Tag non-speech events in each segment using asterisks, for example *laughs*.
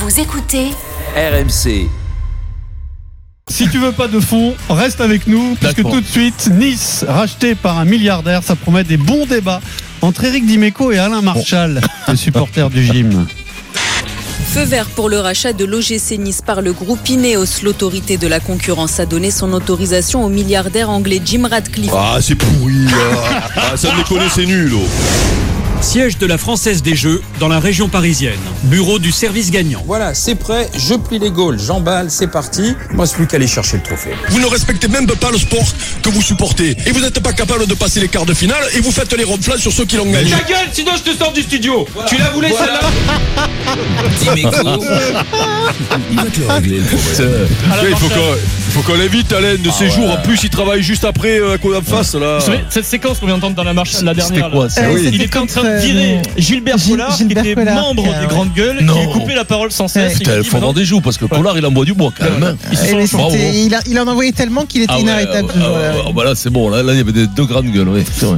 Vous écoutez RMC. Si tu veux pas de fond, reste avec nous, parce que D'accord. tout de suite, Nice, racheté par un milliardaire, ça promet des bons débats entre Eric Dimeco et Alain Marchal, *laughs* le supporter du gym. Feu vert pour le rachat de l'OGC Nice par le groupe Ineos. L'autorité de la concurrence a donné son autorisation au milliardaire anglais Jim Radcliffe. Ah, c'est pourri, là. Ah, ça me déconne, c'est nul. oh. Siège de la Française des Jeux dans la région parisienne. Bureau du service gagnant. Voilà, c'est prêt, je plie les gaules, j'emballe, c'est parti. Moi, c'est plus qu'à aller chercher le trophée. Vous ne respectez même pas le sport que vous supportez. Et vous n'êtes pas capable de passer les quarts de finale et vous faites les ronflades sur ceux qui l'ont gagné. Ta gueule, sinon je te sors du studio. Tu la voulais celle-là il faut qu'on il faut qu'on l'invite, Alain, de ces jours. En plus, il travaille juste après euh, à en face, là. Cette séquence qu'on vient d'entendre dans la marche la dernière, C'était quoi, là, ça euh, Oui. il était en train de virer Gilbert Gilles- Collard, Gilbert qui était Collard, membre des. Grandes Gueules, qui lui coupait la parole sans cesse. Il faut vendre des joues parce que Pollard il envoie du bois quand même. hein. Eh, il, en a envoyé tellement qu'il était inarrêtable. euh, ce jour-là. euh, bah là c'est bon, là, il y avait des deux grandes gueules.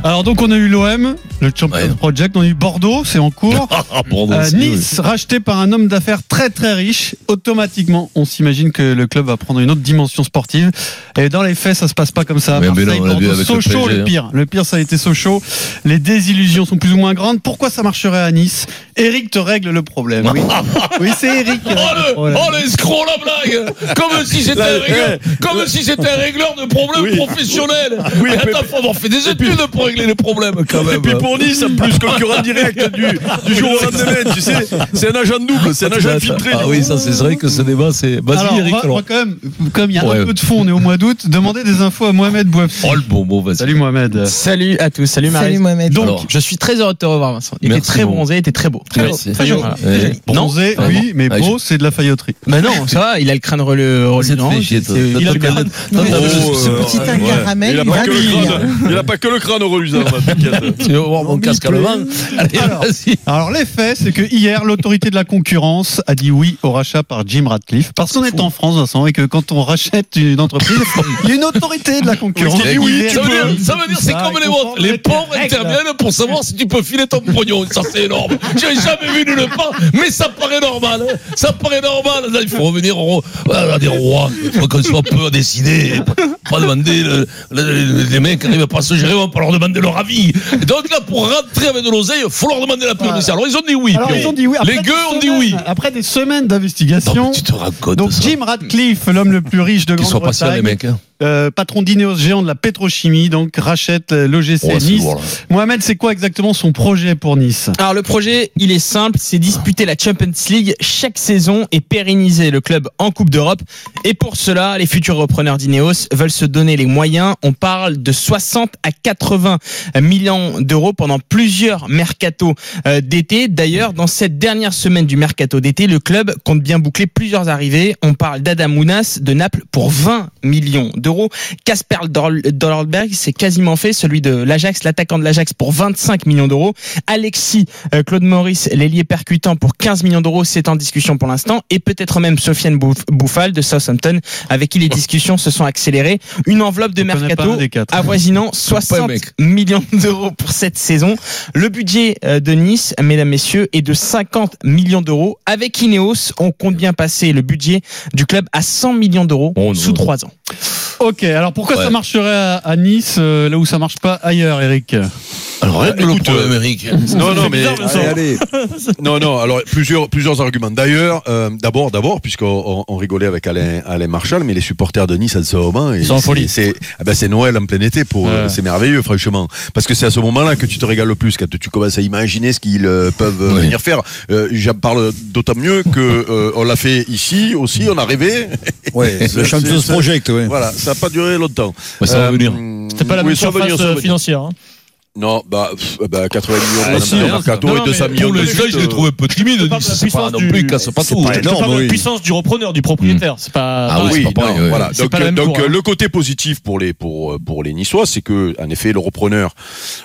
Alors donc on a eu l'OM, le Champions Ouais. Project, on a eu Bordeaux, c'est en cours. *laughs* Ah, pardon, Euh, nice, racheté par un homme d'affaires très très riche, automatiquement, on s'imagine que le club va prendre une autre dimension sportive. Et dans les faits, ça se passe pas comme ça. Mais- non, Bordeaux, le Sochaux, PSG, le hein. pire. Le pire, ça a été Sochaux. Les désillusions sont plus ou moins grandes. Pourquoi ça marcherait à Nice? Eric te règle le problème. Oui, *laughs* oui c'est Eric. qui Oh règle le oh l'escroc la blague Comme si *laughs* c'était un régleur Comme si c'était un régleur de problèmes Oui. professionnels Oui, attends, faut avoir fait des études pour régler les problèmes quand même Et puis pour Nice, en plus, concurrent direct du, du jour au lendemain, tu sais. C'est un agent double, c'est un agent infiltré. Ah oui, ça c'est vrai que ce débat c'est... Vas-y Eric alors. va quand même, comme il y a Ouais. un peu de fond, on est au mois d'août, demander des infos à Mohamed Bouafsi. Oh le bon mot, vas-y. Salut Mohamed. Salut à tous, salut Marie. Salut Mohamed. Donc, Alors. Je suis très heureux de te revoir Vincent. Il était très bronzé, il était très beau. Très beau, Merci. très joli. Voilà. très joli. Bronzé, Non oui, mais Ah, beau, c'est de la failloterie. Mais non, ça va, il a le crâne Toi, il a le crâne. ce petit ouais. caramel, Il a pas que le crâne. Il a pas que le crâne reluisant, voir mon casque allemand *laughs* Allez, Alors. Alors les faits, c'est que hier, l'autorité de la concurrence a dit oui au rachat par Jim Radcliffe. Parce qu'on est en France, Vincent, et que quand on rachète une entreprise, il y a une autorité de la concurrence. Oui, ça veut dire, vérifie ça veut dire, c'est comme les. Les pauvres interviennent pour savoir si tu peux filer ton pognon. Ça, c'est énorme. J'ai jamais vu nulle part, mais ça paraît normal. hein. Ça paraît normal. Là, il faut revenir au, à des rois. Il faut qu'on soit peu à décider. Pas demander, le- le- les mecs qui arrivent pas à se gérer, on va pas leur demander leur avis. Et donc là, pour rentrer avec de l'oseille, il faut leur demander la permission. Alors, ils ont dit oui. Alors, ils ont dit oui. Après Les gueux ont dit oui. Après des semaines d'investigation. tu te compte Donc. Jim Radcliffe, l'homme le plus riche de Qu'ils soient patients, les Grande-Bretagne, mecs. hein. Euh, patron d'Ineos géant de la pétrochimie, donc rachète l'OGC c'est Nice. là. Mohamed, c'est quoi exactement son projet pour Nice? Alors le projet, il est simple, c'est disputer la Champions League chaque saison et pérenniser le club en Coupe d'Europe. Et pour cela, les futurs repreneurs d'Ineos veulent se donner les moyens. On parle de 60 à 80 millions d'euros pendant plusieurs mercatos euh, d'été. D'ailleurs, dans cette dernière semaine du mercato d'été, le club compte bien boucler plusieurs arrivées. On parle d'Adam Mounas de Naples pour 20 millions d'euros. Casper Dol- Dolberg, c'est quasiment fait, celui de l'Ajax, l'attaquant de l'Ajax pour 25 millions d'euros. Alexis euh, Claude Maurice, l'ailier percutant pour 15 millions d'euros, c'est en discussion pour l'instant. Et peut-être même Sofiane Bouf- Bouffal de Southampton, avec qui les discussions se sont accélérées. Une enveloppe de On mercato avoisinant Pas un 60 mec. millions d'euros pour cette saison. Le budget euh, de Nice, mesdames, messieurs, est de 50 millions d'euros. Avec Ineos, on compte bien passer le budget du club à 100 millions d'euros Oh sous trois ans. Ok, alors pourquoi Ouais. ça marcherait à, à Nice, euh, là où ça marche pas ailleurs, Eric? Alors, règle le problème, euh, Eric. *laughs* Non, non, mais. Allez, allez. Non, non, alors plusieurs, plusieurs arguments. D'ailleurs, euh, d'abord, d'abord, puisqu'on on, rigolait avec Alain, Alain Marchal, mais les supporters de Nice à ce moment, et sont en c'est- folie. C'est ah ben, c'est Noël en plein été, pour, Ouais. c'est merveilleux, franchement. Parce que c'est à ce moment-là que tu te régales le plus, quand tu commences à imaginer ce qu'ils euh, peuvent euh, Oui. venir faire. Euh, J'en parle d'autant mieux que euh, on l'a fait ici aussi, on a rêvé. Ouais, *laughs* le Champions Project, ouais. Voilà, ça n'a pas duré longtemps. Ouais, ça va Euh, venir. C'était pas la oui, même surface euh, financière. hein. Non, bah, pff, bah 80 millions Ah, de si, dollars hein, mercato non, et mais 200 millions Pour de le suite, je euh, l'ai trouvé un peu timide. Je parle de la C'est pas non plus, casse pas c'est tout. pas énorme, oui. puissance du repreneur, du propriétaire. C'est pas. Ah oui, oui, c'est pas pareil, non, voilà. Donc, pas hein. le côté positif pour les pour pour les Niçois, c'est que en effet le repreneur,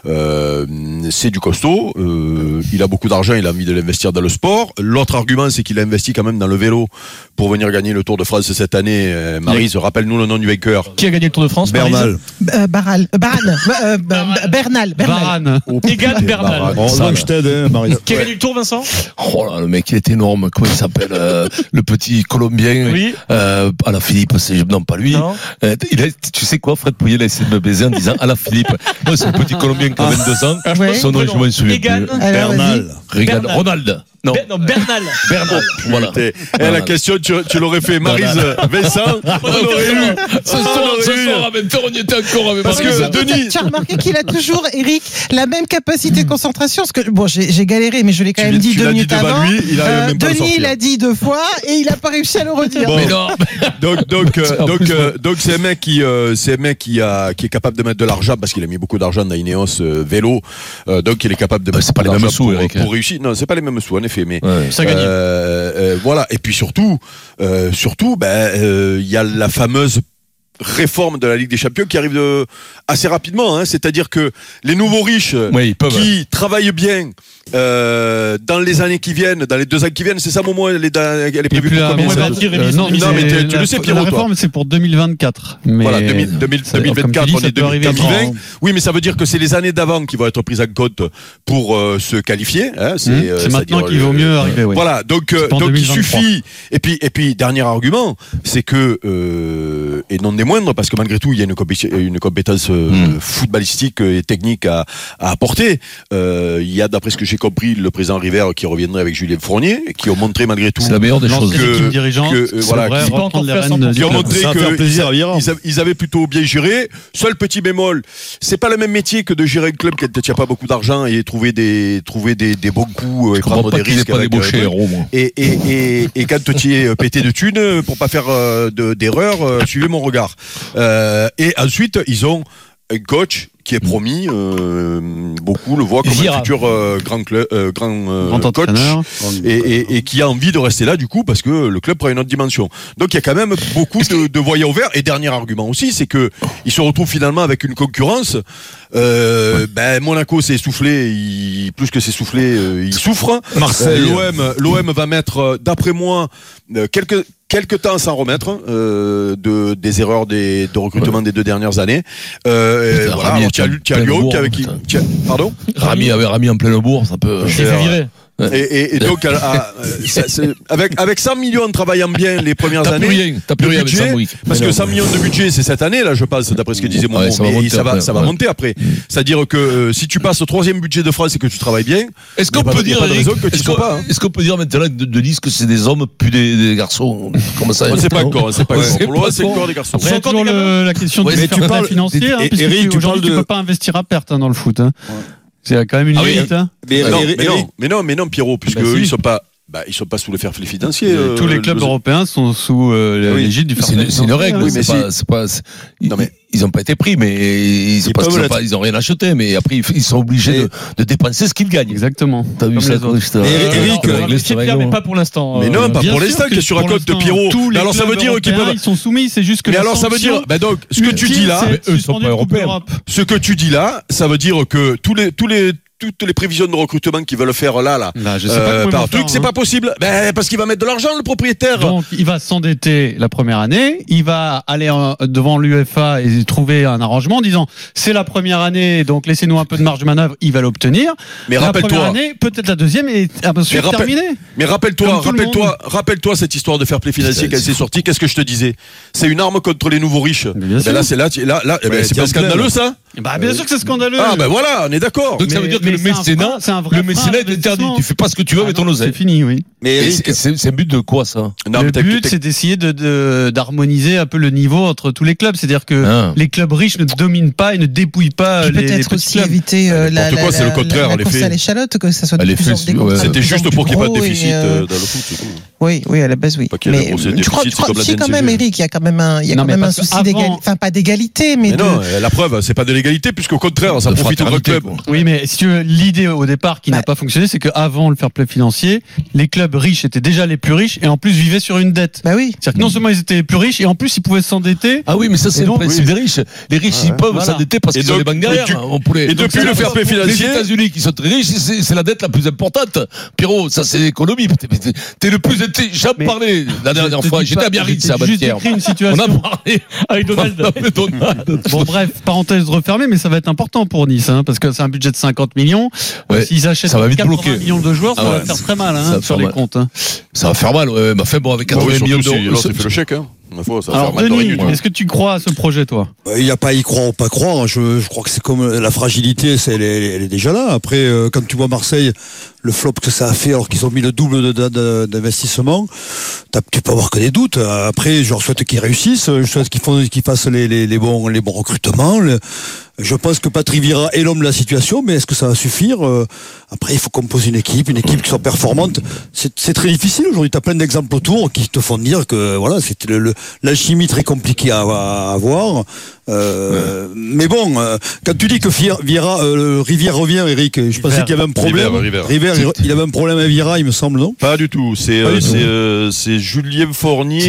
euh, c'est du costaud. euh, il a beaucoup d'argent, il a envie de l'investir dans le sport. L'autre argument, c'est qu'il a investi quand même dans le vélo pour venir gagner le Tour de France cette année. Euh, Maryse, rappelle-nous le nom du vainqueur. Qui a gagné le Tour de France Bernal. Euh, euh, euh, euh, Bernal, Bernal. Varane. Egan Bernal. Heureusement que je t'aide, hein, Marie. Qui a gagné le tour, Vincent Oh là, le mec, il est énorme. Comment il s'appelle euh, Le petit Colombien. Oui. Euh, à la Philippe, c'est non pas lui. Non. Euh, il a, tu sais quoi, Fred Pouillet a essayé de me baiser en disant à la Philippe. *laughs* Moi, c'est un petit Colombien qui a 22 ans. Ouais. Son nom, je m'en souviens Egan. Bernal. Bernal. Ronald. Non, Ber- non, Bernal. Bernal. Voilà. Eh, la question, tu, tu l'aurais fait, Marise, Vincent, *laughs* on aurait eu. Ce On soir, aurait ce eu. soir, 20h, on y était encore avec Parce que. Denis, Tu as remarqué qu'il a toujours, Eric, la même capacité de concentration. Parce que, bon, j'ai galéré, mais je l'ai quand Tu même dit deux minutes avant. lui, il a Euh, même Denis l'a dit deux fois et il a pas réussi à le redire. Bon. Mais non, donc donc *laughs* euh, donc euh, c'est un mec qui euh, c'est un mec qui a qui est capable de mettre de l'argent parce qu'il a mis beaucoup d'argent dans Ineos euh, vélo euh, donc il est capable de Bah, mettre c'est pas les mêmes sous, pour, Eric, hein. pour réussir non c'est pas les mêmes sous en effet mais Ouais. Ça euh, euh, voilà et puis surtout euh, surtout ben il y a la fameuse réforme de la Ligue des Champions qui arrive de, assez rapidement hein, c'est-à-dire que les nouveaux riches Ouais, ils peuvent. qui travaillent bien euh, dans les années qui viennent, dans les deux ans qui viennent, c'est ça, elle est, dans- elle est prévue pour la- combien bon, ça dire, euh, non, mais c'est- tu- le sais, Pierrot, La toi. réforme, c'est pour 2024. Mais Voilà, 2000, 2000, ça- comme 2024, tu dis, on est peut arriver 2020. quand- Oui, mais ça veut dire que c'est les années d'avant qui vont être prises en compte pour euh, se qualifier. Hein, c'est Hum, euh, maintenant qu'il vaut mieux arriver. oui. Voilà, donc euh, donc il 2023. suffit. Et puis et puis dernier argument, c'est que euh, et non des moindres parce que malgré tout il y a une compétence euh, Mm. footballistique et technique à, à apporter. Euh, il y a d'après ce que j'ai compris le président River qui reviendrait avec Julien Fournier qui ont montré malgré tout C'est la meilleure des choses. Que- dirigeante, que, euh, voilà, vrai, qui- reprendre pas les encore fait à rênes 100%. du qui ont club. montré Ça va que faire plaisir à ils, Vira. ils avaient, plutôt bien géré. Seul petit bémol, c'est pas le même métier que de gérer un club qui ne tient pas beaucoup d'argent et trouver des trouver des, des bons coups euh, et prendre des risques. pas avec, débauché euh, héros, moi. et, et, et, et quand tu es pété de thunes, euh, pour pas faire euh, de- d'erreur, euh, suivez mon regard. Euh, et ensuite, ils ont un coach qui est promis, euh, beaucoup le voient comme un futur euh, grand, club, euh, grand, euh, Grand coach entraîneur. et, et, et qui a envie de rester là du coup parce que le club prend une autre dimension. Donc il y a quand même beaucoup de, de voyants ouverts. Et dernier argument aussi, c'est que il se retrouve finalement avec une concurrence. Ben Monaco s'est essoufflé, il, plus que s'est soufflé, il souffre. Marseille. L'OM, l'OM va mettre, d'après moi, quelques quelques temps à s'en remettre euh, de des erreurs des, de recrutement des deux dernières années. Euh, voilà, Qui avait qui, putain. tu as- pardon. Rami avait Rami en pleine bourre, ça peut. Il s'est fait virer. Et, et, et donc, à- à- *laughs* euh, ça, c'est- avec, avec 100 millions en travaillant bien les premières T'as plus années, rien, t'as plus de rien avec budget, Sambouik. parce que 100 millions de budget, c'est cette année, là, je pense, d'après ce que disait mon Ouais, ça va monter ça va, après, ça va ouais. monter après. C'est-à-dire que euh, si tu passes au troisième budget de France et que tu travailles bien, Est-ce qu'on peut de- dire, de tu est-ce qu'on pas, hein. est-ce qu'on peut dire maintenant de, de que c'est des hommes plus des, des garçons Comment ça on ne sait pas encore, on sait pas encore. c'est c'est encore. des garçons. A encore des le- la question Ouais, du mais tu fair play parles- financier. hein, et- puisque Eric, tu parles tu de- peux pas investir à perte hein, dans le foot. C'est quand même une Ah oui. limite. hein. Mais, non, Eric- mais Eric- non, mais non, mais non, Pierrot, puisque Bah, si. eux, ils sont pas, bah, ils sont pas sous le fair play financier. euh, Tous les clubs le- européens sont sous euh, Oui. l'égide du fair C'est play une, c'est une règle. Oui, mais pas, c'est pas, Non, mais- ils ont pas été pris, mais ils, Ils parce qu'ils peuvent ont l'être. pas, ils ont rien acheté, mais après ils, sont obligés Et- de, de dépenser ce qu'ils gagnent. Exactement. T'as vu ça Eric, euh, mais pas pour l'instant. Mais non, Euh, pas Bien pour l'instant, que qu'est-ce que tu pour racontes de Pierrot Tous les alors ça clubs veut dire qu'ils peuvent. Ils sont soumis, c'est juste que Mais alors ça veut dire, bah donc, ce que tu dis là, eux, ils sont pas européens. ce que tu dis là, ça veut dire que tous les, tous les, toutes les prévisions de recrutement qu'ils veulent faire là, là, Là, je sais euh, pas par truc, c'est hein. pas possible. Ben, parce qu'il va mettre de l'argent, le propriétaire. Donc, il va s'endetter la première année, il va aller en- devant l'UEFA et trouver un arrangement en disant c'est la première année, donc laissez-nous un peu de marge de manœuvre, il va l'obtenir. mais la première rappelle-toi, année, peut-être la deuxième et ensuite Mais rappelle- terminée. mais rappelle-toi, rappelle-toi, rappelle-toi cette histoire de fair play financier C'est- quand c'est sorti. Qu'est-ce que je te disais? C'est une arme contre les nouveaux riches. Bien Ben sûr. là, c'est là, là, là, eh ben, c'est pas scandaleux ça Bah, bien sûr que c'est scandaleux. Ah ben voilà, on est d'accord. Donc ça veut dire que mais le mécénat, frein- c'est un vrai le mécénat est interdit. Tu fais pas ce que tu veux Ah avec ton oseille. C'est fini, oui. mais C'est un but de quoi ça? Non, le but, c'est d'essayer de, de- d'harmoniser un peu le niveau entre tous les clubs. C'est-à-dire que Ah. les clubs riches ne dominent pas et ne dépouillent pas les, les peut-être aussi clubs. éviter euh, la, N'importe la, quoi, c'est la- le contraire, la les course à l'échalote, que ça soit de les plus en C'était plus en juste pour qu'il n'y ait pas de déficit euh, euh, dans le foot, c'est tout. Oui, oui, à la base, oui. Mais de gros euh, tu crois, tu crois si quand même, Eric, il y a quand même un, il y a Non, quand même un souci d'égalité, enfin pas d'égalité, mais, Mais de. non, la preuve, c'est pas de l'égalité, puisqu'au contraire, ça De profite au grand fraternité, club. quoi. Oui, mais si tu veux, l'idée au départ qui n'a Bah. pas fonctionné, c'est qu'avant le fair play financier, les clubs riches étaient déjà les plus riches et en plus vivaient sur une dette. Bah oui. C'est-à-dire que non seulement ils étaient les plus riches et en plus ils pouvaient s'endetter. Ah oui, mais ça, c'est le principe des riches. Les riches, ils peuvent Voilà. s'endetter parce qu'ils ont les banques derrière. et depuis le fair play Les financier- États-Unis qui sont très riches, c'est la dette la plus importante. Pierrot, ça, c'est l'économie. T'es le plus. T'es- J'en parlais la dernière fois. J'étais pas- à Biarritz, à décrit une On situation. *laughs* Avec. On a parlé de Donald. *laughs* Bon bref, parenthèse refermée, mais ça va être important pour Nice, hein, parce que c'est un budget de 50 millions. Ouais, Euh, S'ils achètent ça va vite 80 bloquer. millions de joueurs, ça Ah va faire très mal hein, sur faire les mal. comptes. hein. Ça va faire mal, ouais. Mais enfin, bon, avec Bah 80 oui, millions d'euros. l'autre, fait le chèque. Hein. Ça Alors de Denis, est-ce que tu crois à ce projet, toi? Il n'y a pas à y croire ou pas croire. Je, je crois que c'est comme la fragilité, c'est, elle, est- elle est déjà là. Après, euh, quand tu vois Marseille, le flop que ça a fait alors qu'ils ont mis le double d'investissement, tu peux avoir que des doutes. Après, je leur souhaite qu'ils réussissent. Je souhaite qu'ils, fassent les, les, bons, les bons recrutements. Je pense que Patrick Vieira est l'homme de la situation, mais est-ce que ça va suffire Euh, Après, il faut composer une équipe, une équipe qui soit performante. C'est, très difficile aujourd'hui. Tu as plein d'exemples autour qui te font dire que voilà, le- l'alchimie très compliquée à avoir. Euh, Mais bon, euh, quand tu dis que Vieira, euh, Rivière revient, Eric, je pensais qu'il y avait un problème. Rivière, Rivière. Rivière, il avait un problème avec Vieira, il me semble, non? Pas du tout. C'est euh, euh, c'est Julien Fournier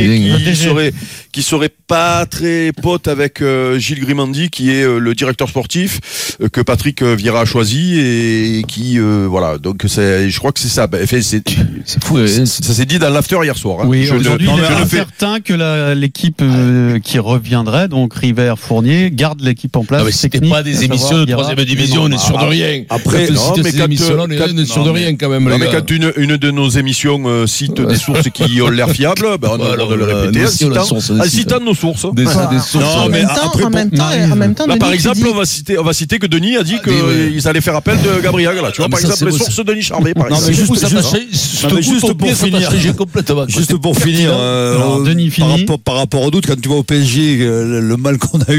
qui serait qui serait pas très pote avec euh, Gilles Grimandi qui est euh, le directeur sportif euh, que Patrick Vieira a choisi et qui euh, voilà donc c'est je crois que c'est ça. Ben, enfin, c'est C'est fou. hein. ça s'est dit dans l'after hier soir. hein. Oui, aujourd'hui, il est certain que la- l'équipe euh, qui reviendrait, donc River Fournier, garde l'équipe en place. Non, mais c'était pas des émissions de troisième division, on est sûr de rien. Après, Quand non, mais quand, on euh, est- quand- on est sûr de rien quand même. Non, les mais gars. quand une, une de nos émissions euh, cite des sources qui ont l'air fiables, *laughs* ben on a le alors, répéter en citant, source, on en cite. citant nos sources. Des, des Voilà. sources. Non, mais en même temps, Là, Denis, par exemple, on va citer, on va citer que Denis a dit Ah, qu'ils allaient faire appel de Gabriel. Là, tu vois, par exemple, les sources de Denis Charvet, par Non, exemple. mais C'est juste- pour finir. Juste pour finir, euh, euh, par, rapport, par rapport au doute, quand tu vois au PSG euh, le mal qu'on a eu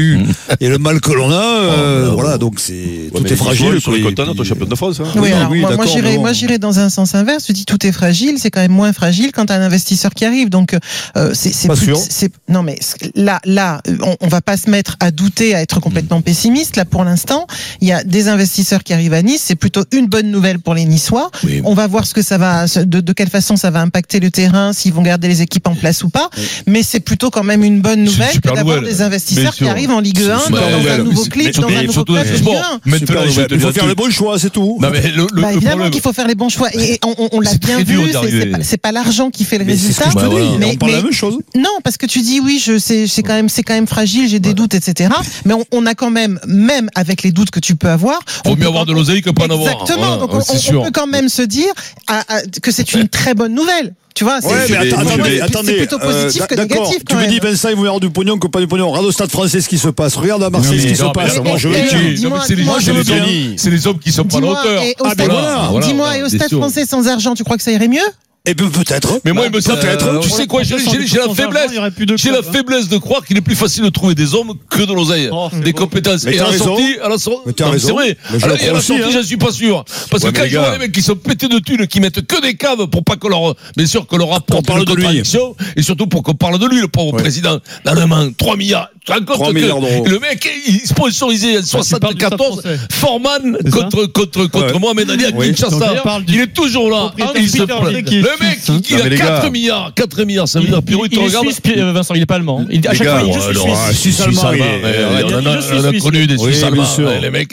et le mal que l'on a, euh, Oh, voilà, donc c'est Ouais, tout est fragile. Quoi, les et contents puis- notre champion de France. hein. Oui, Oui, alors oui, moi, bon. moi j'irais dans un sens inverse. Tu dis tout est fragile, c'est quand même moins fragile quand t'as un investisseur qui arrive. Donc euh, c'est c'est Pas plus- sûr. c'est- non mais là là euh, on, on va pas se mettre à douter, à être Mm. complètement pessimiste. Là pour l'instant, il y a des investisseurs qui arrivent à Nice. C'est plutôt une bonne nouvelle pour les Niçois. Oui. On va voir ce que ça va, de, de quelle façon ça va impacter le terrain, s'ils vont garder les équipes en place ou pas. Mais c'est plutôt quand même une bonne nouvelle d'avoir des investisseurs qui sûr. En Ligue 1 C'est une dans, un nouveau mais- dans un nouveau club de bon, Ligue 1. Maintenant, Super je vais nouvelle. te Il faut faire les bons choix, c'est tout. Bah, évidemment qu'il faut faire les bons choix et, on, l'a bien vu. C'est pas, l'argent qui fait le résultat. on parle la même chose. Non, parce que tu dis oui, je c'est quand même, c'est quand même fragile, j'ai des doutes, etc. Mais on, a quand même, même avec les doutes que tu peux avoir, Vaut mieux peut avoir quand- de l'oseille que pas en avoir. Exactement. Donc on, peut quand même se dire à- à- que c'est une très bonne nouvelle. Tu vois, c'est Ouais, attendez, attendez. plutôt positif euh, que d'accord, négatif. Tu me dis Vincent, il veut y avoir du pognon que pas du pognon. Regarde au Stade français ce qui se passe. Regarde à Marseille Non, ce qui se non, passe. Moi, je veux les bien. hommes- c'est les hommes qui sont pas à la Dis-moi, hauteur. et au stade- voilà, voilà, dis-moi, et au stade français sans argent, tu crois que ça irait mieux? Eh bien, peut-être. Mais moi, il me semble, Peut-être. tu sais quoi, j'ai la faiblesse, Il j'ai la hein. faiblesse de croire qu'il est plus facile de trouver des hommes que de l'oseille, Oh, des bon. compétences. Mais Et à la sortie, à la sortie, c'est vrai. Mais le à la sortie, hein. j'en suis pas sûr. Parce Ouais, que quand je vois les mecs qui sont pétés de thunes, qui mettent que des caves pour pas qu'on leur, bien sûr, qu'on leur apporte parle de lui. contradiction, et surtout pour qu'on parle de lui, le pauvre Ouais. président, d'Allemagne, 3 milliards. Tu te rends compte 3 que milliards d'euros. le mec, il sponsorisait en parles du Stade 74 français. Forman contre, contre, contre. Mohamed Ali à. Kinshasa. Il Il est toujours là. propriétaire Il se Peter plaint. Lee qui est Le mec, suisse, hein. il Non, mais a les 4 gars. milliards. 4 milliards, ça veut dire, il te il est regarde. suisse, Pierre- euh, Vincent, il est pas allemand. Il- à chaque gars, fois, il dit je suis suisse. allemand, on a- connu des Suisses allemands. Les mecs,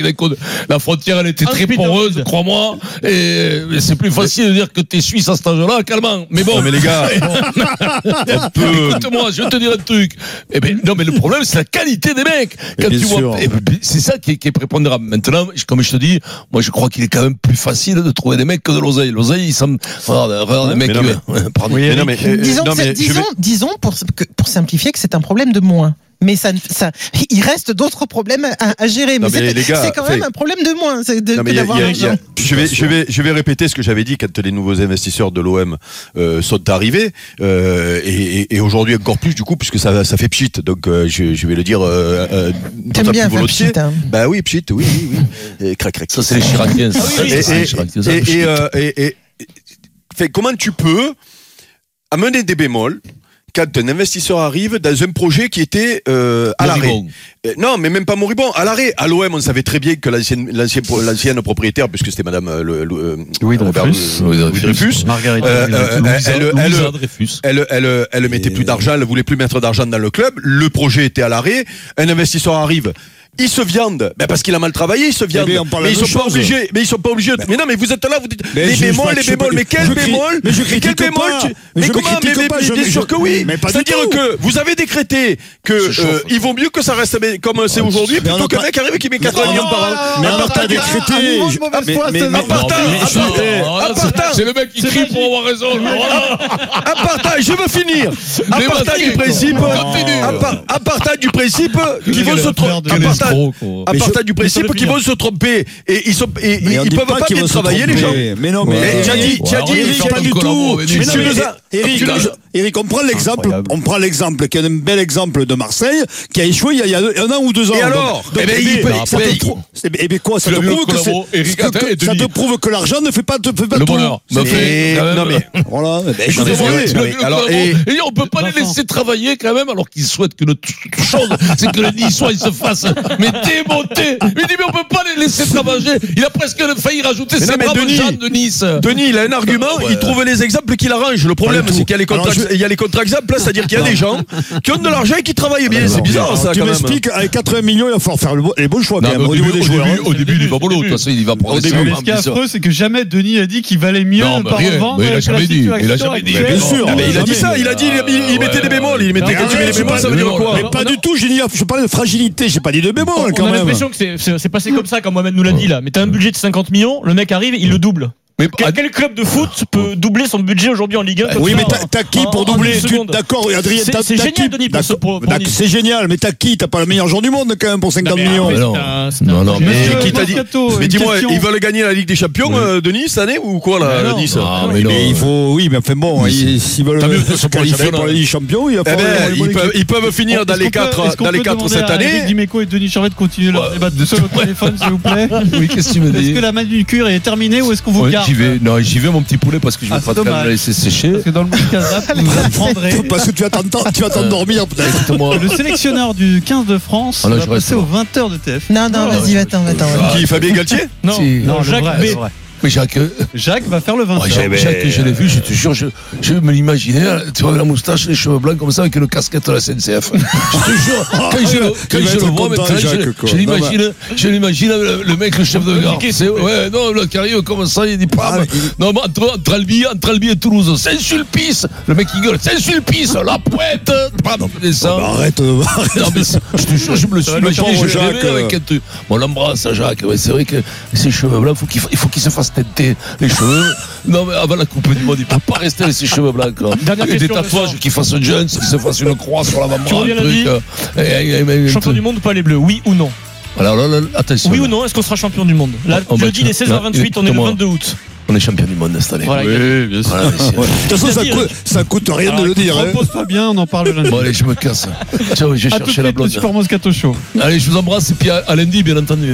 la frontière, elle était très poreuse, crois-moi. Et c'est plus facile de dire que t'es suisse à cet âge-là qu'allemand. Mais bon. Mais les gars. *laughs* Écoute-moi, je vais te dire un truc. Eh ben, non, mais le problème, c'est la qualité des mecs. Quand bien tu sûr. vois, eh ben, c'est ça qui est, qui est prépondérant. Maintenant, comme je te dis, moi, je crois qu'il est quand même plus facile de trouver des mecs que de l'oseille. L'oseille, il semble, regarde, mais non, ouais, *laughs* pardon. Mais non, mais, euh, disons, non, que c'est- mais je disons, vais- disons pour, que- pour simplifier que c'est un problème de moins. Mais ça, ça, il reste d'autres problèmes à, à gérer. Mais mais c'est quand même fait- un problème de moins d'avoir l'argent. je vais, je vais, je vais répéter ce que j'avais dit quand les nouveaux investisseurs de l'OM euh, sont arrivés, euh, et, aujourd'hui encore plus du coup, puisque ça, ça fait pchit. Donc euh, je, je vais le dire euh, euh, T'aimes d'autant bien plus pchit, hein. Bah oui, pchit, oui, oui, oui. Et crac, crac. Ça, c'est les Chiraciens. et- ça, et- comment tu peux amener des bémols quand un investisseur arrive dans un projet qui était euh, à l'arrêt. Moribond. Euh, Non, mais même pas moribond, à l'arrêt. À l'OM, on savait très bien que l'ancienne, l'ancienne, l'ancienne propriétaire, puisque c'était Madame euh, le, le, Louis Dreyfus. elle, elle, elle mettait plus d'argent, elle voulait plus mettre d'argent dans le club. Le projet était à l'arrêt. Un investisseur arrive. Il se viande, ben parce qu'il a mal travaillé, il se viande. Eh mais ils sont pas chose. obligés. Mais ils sont pas obligés. Mais non, mais vous êtes là, vous dites Mais les je- bémols, je- les je- bémols. Mais quel je crie- bémol mais je quel bémol pas. tu- Mais Mais je comment Mais pas, mais- je- bien je- sûr que oui. C'est-à-dire tout. que vous avez décrété que euh, il vaut mieux que ça reste comme c'est aujourd'hui plutôt qu'un mec arrive qui met Mais 80 on- millions par an. Mais part- pas décrété. Ah, part- c'est- le mec qui crie pour avoir raison. Apartheid, je veux finir. Apartheid du principe. Apartheid du principe qui vont Quel se tromper. Mais je- apartheid du principe mais ça qui veut vont se tromper et ils sont et ils peuvent pas qu'ils bien travailler les gens. Mais non, mais. Mais tu as dit, tu as pas en du tout. Eric, on prend l'exemple, on prend l'exemple qui est un bel exemple de Marseille, qui a échoué il y a, un an ou deux ans. Et alors Eh ben, eh il ben, paye, ça te paye. prouve- eh ben, eh ben quoi, ça te prouve que ça te prouve que l'argent ne fait pas, te fait pas Le bonheur. Non mais Voilà, eh et- on peut pas les laisser travailler quand même alors qu'ils souhaitent que notre chose, c'est que le Niçois il se fasse mais démonter. Il dit mais on peut pas les laisser travailler. Il a presque failli rajouter Mais ses braves Denis, gens de Nice. Denis, il a un argument, Ouais. il trouve les exemples qu'il arrange. Le problème, Pas c'est qu'il y a les contre Alors, je- il y a les contre-exemples, c'est-à-dire qu'il y a des gens qui ont de l'argent et qui travaillent bien. C'est bizarre, ça, Tu m'expliques, avec 80 millions, il va falloir faire le les bons choix Non, quand mais même au, niveau des au, joueurs. début, hein. au début, il va mollo. De toute façon, il va prendre ce qui est affreux, c'est que jamais Denis a dit qu'il valait mieux Non, mais par rien. vendre Mais il a jamais dit. Il a jamais dit. Bien sûr. Ah, mais il a dit ça, il a dit, il, mettait des bémols, il mettait Non, quand tu mets arrête, des bémols, ça veut pas dire quoi Mais pas du tout, je parlais de fragilité, j'ai pas dit de bémol On quand a même. l'impression que c'est passé comme ça quand Mohamed nous l'a dit là. Mais t'as un budget de 50 millions, le mec arrive, il le double. Mais Quel, quel club de foot peut doubler son budget aujourd'hui en Ligue 1 comme Oui, ça, mais t'as t'as qui pour en doubler 10 Tu- secondes D'accord, Adrien, C'est- t'as c'est t'as génial, qui Denis, pour Nice. C'est génial, mais t'as qui T'as pas le meilleur joueur du monde quand même pour 50 Non, mais millions. non. un- Non, un non, projet. mais- qui t'a dit Mais dis-moi, question. ils veulent gagner la Ligue des Champions, euh, Denis, cette année ou quoi, là, Mais non. Nice Ah, Oui, mais non. mais il faut, oui, mais enfin bon, Mais ils- s'ils veulent se qualifier pour la Ligue des Champions, il va Eh falloir. ben, ils peuvent, finir dans Est-ce les qu'on peut- quatre, est-ce qu'on dans les peut quatre demander cette à année. Eric Dimeco et Denis Charvet de continuer leur débat de seul au téléphone, s'il vous plaît. *laughs* Oui, qu'est-ce que tu me Est-ce dis que la manucure est terminée ou est-ce qu'on vous garde J'y vais, non, j'y vais mon petit poulet parce que je Ah, vais c'est pas te la laisser sécher. Parce que dans le Mouscazap, *laughs* vous apprendrez. *laughs* Parce que tu vas tu vas t'endormir peut-être. Exactement. Le sélectionneur du 15 de France Ah, là, va passer aux 20h de TF. Non, non, vas-y, attends, attends. Qui, Fabien Galtier Non, non, Jacques B. Mais Jacques, euh, Jacques va faire le 20h. ouais, Jacques, Jacques, je l'ai vu, je te jure, je, je me l'imaginais, tu vois, avec la moustache, les cheveux blancs comme ça, avec le casquette de la SNCF. *laughs* Je te jure, quand je le, quand je vois maintenant, Jacques, je, l'imagine, je l'imagine, le, le mec, le chef de gare. Ouais, non, le qui arrive comme ça, il dit, pam, Ah, non, mais entre, entre Albi, entre Albi et Toulouse, Saint-Sulpice, le mec il gueule, Saint-Sulpice, la pam, il descend. Bah, Arrête, euh, *laughs* arrête. Non, mais je te jure, je me le suis imaginé, je l'ai Jacques, vu avec un truc. Bon, on l'embrasse, Jacques. Ouais, c'est vrai que ses cheveux blancs, faut qu'il fa- il faut qu'il se fasse teinter les cheveux. Non, mais avant la Coupe du Monde, il peut pas rester avec ses cheveux blancs, quoi. Dernière Et des tatouages, Vincent. qu'il fasse un Jones, qu'il se fasse une croix sur Tu l'avant-bras. reviens lundi euh, Champion du monde ou pas les bleus Oui ou non Alors là, là, attention. Oui ou non Est-ce qu'on sera champion du monde Là, Oh, bah, jeudi, tiens, les 16 h là, 28 on est le écoute-moi. 22 août. On est champion du monde cette année. Voilà. Oui, bien sûr. Voilà. De toute façon, ça coûte, ça coûte rien de le dire. hein. Repose-toi bien, on en parle lundi. Bon, allez, je me casse. Ciao, je vais chercher la blonde. Super Moscato Show. Allez, je vous embrasse et puis à, à lundi, bien entendu.